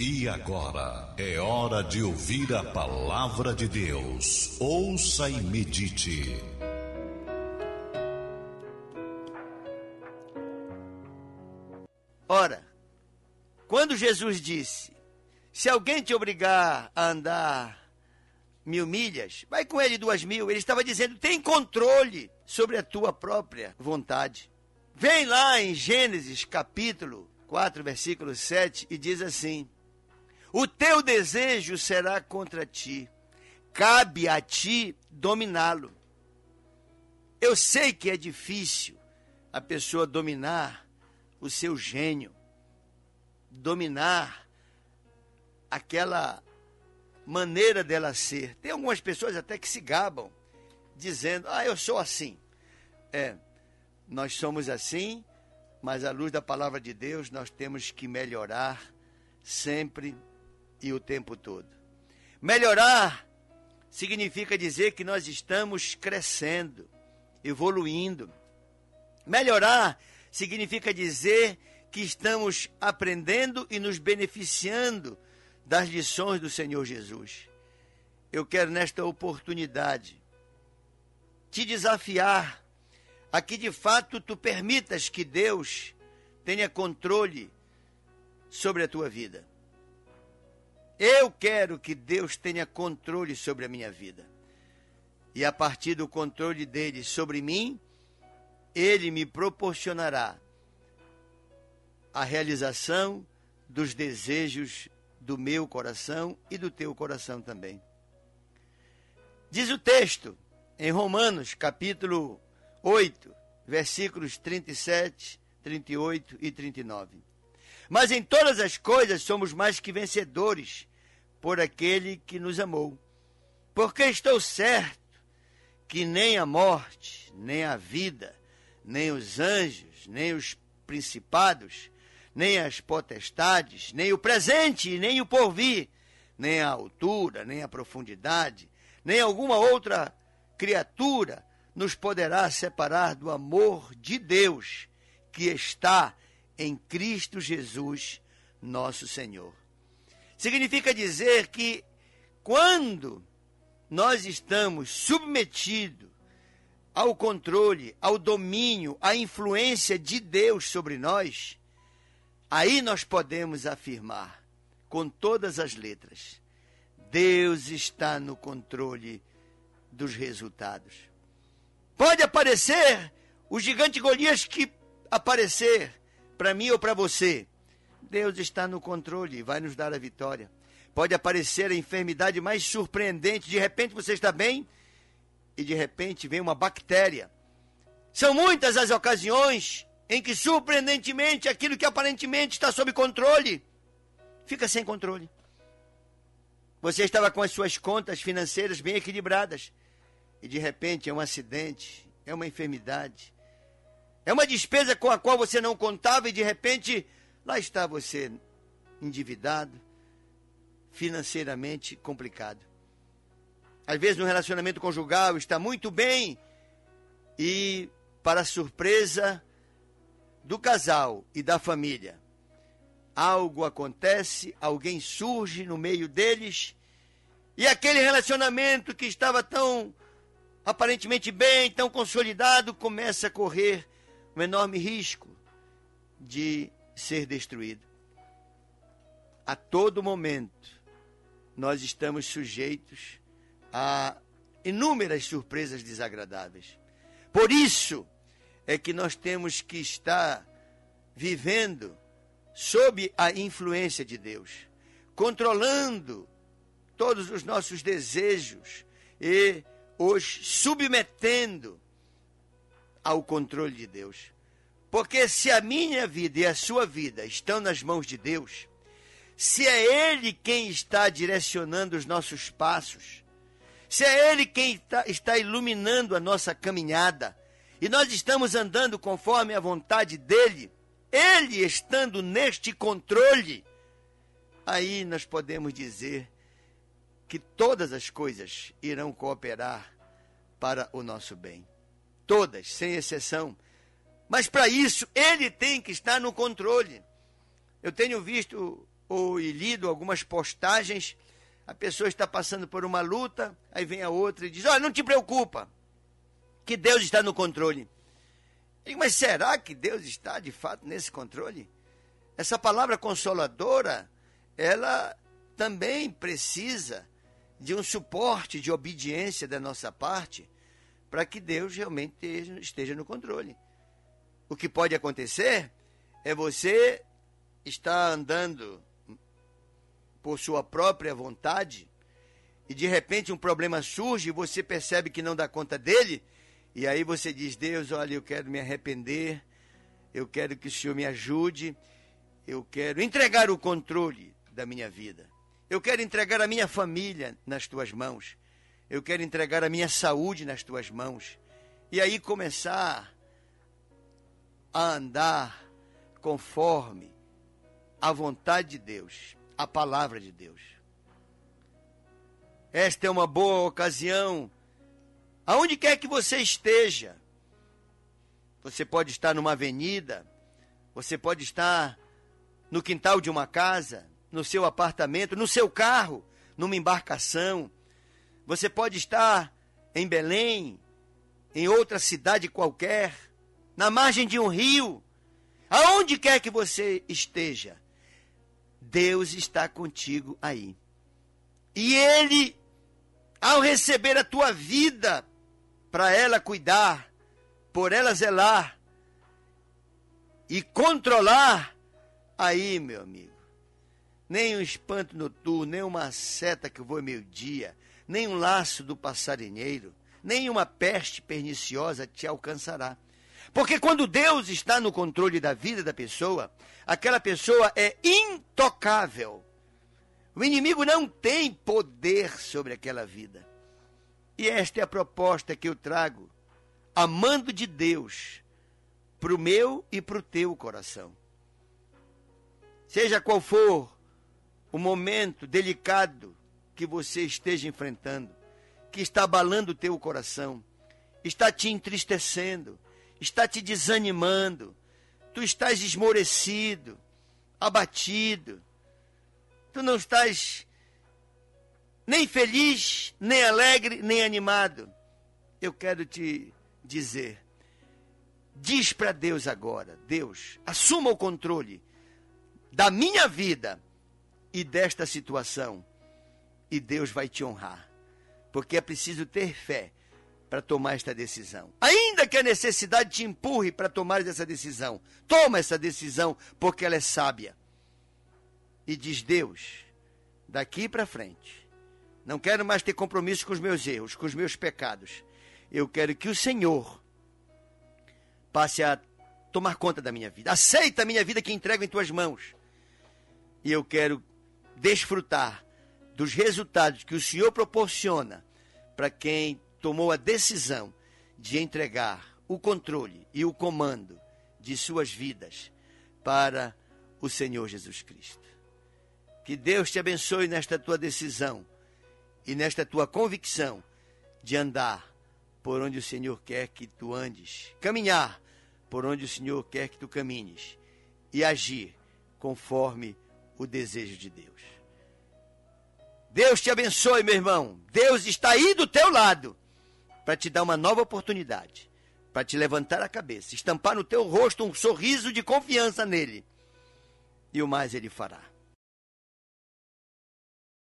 E agora é hora de ouvir a palavra de Deus. Ouça e medite. Ora, quando Jesus disse: Se alguém te obrigar a andar mil milhas, vai com ele duas mil, ele estava dizendo: tem controle sobre a tua própria vontade. Vem lá em Gênesis capítulo 4, versículo 7 e diz assim: o teu desejo será contra ti, cabe a ti dominá-lo. Eu sei que é difícil a pessoa dominar o seu gênio, dominar aquela maneira dela ser. Tem algumas pessoas até que se gabam, dizendo: Ah, eu sou assim. É, nós somos assim, mas à luz da palavra de Deus, nós temos que melhorar sempre e o tempo todo. Melhorar significa dizer que nós estamos crescendo, evoluindo. Melhorar significa dizer que estamos aprendendo e nos beneficiando das lições do Senhor Jesus. Eu quero nesta oportunidade te desafiar a que de fato tu permitas que Deus tenha controle sobre a tua vida. Eu quero que Deus tenha controle sobre a minha vida. E a partir do controle dele sobre mim, ele me proporcionará a realização dos desejos do meu coração e do teu coração também. Diz o texto em Romanos, capítulo 8, versículos 37, 38 e 39. Mas em todas as coisas somos mais que vencedores por aquele que nos amou. Porque estou certo que nem a morte, nem a vida, nem os anjos, nem os principados, nem as potestades, nem o presente, nem o porvir, nem a altura, nem a profundidade, nem alguma outra criatura nos poderá separar do amor de Deus que está em Cristo Jesus, nosso Senhor. Significa dizer que quando nós estamos submetidos ao controle, ao domínio, à influência de Deus sobre nós, aí nós podemos afirmar com todas as letras: Deus está no controle dos resultados. Pode aparecer o gigante Golias que aparecer, para mim ou para você, Deus está no controle e vai nos dar a vitória. Pode aparecer a enfermidade mais surpreendente, de repente você está bem e de repente vem uma bactéria. São muitas as ocasiões em que surpreendentemente aquilo que aparentemente está sob controle fica sem controle. Você estava com as suas contas financeiras bem equilibradas e de repente é um acidente, é uma enfermidade, é uma despesa com a qual você não contava e de repente lá está você endividado, financeiramente complicado. Às vezes no relacionamento conjugal está muito bem e para surpresa do casal e da família, algo acontece, alguém surge no meio deles e aquele relacionamento que estava tão aparentemente bem, tão consolidado, começa a correr um enorme risco de ser destruído. A todo momento, nós estamos sujeitos a inúmeras surpresas desagradáveis. Por isso é que nós temos que estar vivendo sob a influência de Deus, controlando todos os nossos desejos e os submetendo ao controle de Deus. Porque se a minha vida e a sua vida estão nas mãos de Deus, se é Ele quem está direcionando os nossos passos, se é Ele quem está, iluminando a nossa caminhada, e nós estamos andando conforme a vontade dEle, Ele estando neste controle, aí nós podemos dizer que todas as coisas irão cooperar para o nosso bem todas, sem exceção. Mas para isso, ele tem que estar no controle. Eu tenho visto ou lido algumas postagens, a pessoa está passando por uma luta, aí vem a outra e diz: Olha, não te preocupa, que Deus está no controle. Digo, mas será que Deus está de fato nesse controle? Essa palavra consoladora, ela também precisa de um suporte de obediência da nossa parte para que Deus realmente esteja no controle. O que pode acontecer é você estar andando por sua própria vontade e de repente um problema surge e você percebe que não dá conta dele e aí você diz: Deus, olha, eu quero me arrepender, eu quero que o Senhor me ajude, eu quero entregar o controle da minha vida, eu quero entregar a minha família nas tuas mãos, eu quero entregar a minha saúde nas tuas mãos e aí começar a andar conforme a vontade de Deus, a palavra de Deus. Esta é uma boa ocasião, aonde quer que você esteja. Você pode estar numa avenida, você pode estar no quintal de uma casa, no seu apartamento, no seu carro, numa embarcação. Você pode estar em Belém, em outra cidade qualquer, na margem de um rio, aonde quer que você esteja, Deus está contigo aí. E Ele, ao receber a tua vida, para ela cuidar, por ela zelar e controlar, aí, meu amigo, nem um espanto noturno, nem uma seta que voa meio-dia, nem um laço do passarinheiro, nem uma peste perniciosa te alcançará. Porque quando Deus está no controle da vida da pessoa, aquela pessoa é intocável. O inimigo não tem poder sobre aquela vida. E esta é a proposta que eu trago, amando de Deus, para o meu e para o teu coração. Seja qual for o momento delicado que você esteja enfrentando, que está abalando o teu coração, está te entristecendo, está te desanimando, tu estás esmorecido, abatido, tu não estás nem feliz, nem alegre, nem animado. Eu quero te dizer, diz para Deus agora: Deus, assuma o controle da minha vida e desta situação, e Deus vai te honrar, porque é preciso ter fé para tomar esta decisão. Ainda que a necessidade te empurre para tomar essa decisão, toma essa decisão porque ela é sábia. E diz Deus, daqui para frente, não quero mais ter compromisso com os meus erros, com os meus pecados. Eu quero que o Senhor passe a tomar conta da minha vida. Aceita a minha vida que entrego em tuas mãos. E eu quero desfrutar dos resultados que o Senhor proporciona para quem tomou a decisão de entregar o controle e o comando de suas vidas para o Senhor Jesus Cristo. Que Deus te abençoe nesta tua decisão e nesta tua convicção de andar por onde o Senhor quer que tu andes, caminhar por onde o Senhor quer que tu caminhes e agir conforme o desejo de Deus. Deus te abençoe, meu irmão. Deus está aí do teu lado para te dar uma nova oportunidade, para te levantar a cabeça, estampar no teu rosto um sorriso de confiança nele. E o mais ele fará.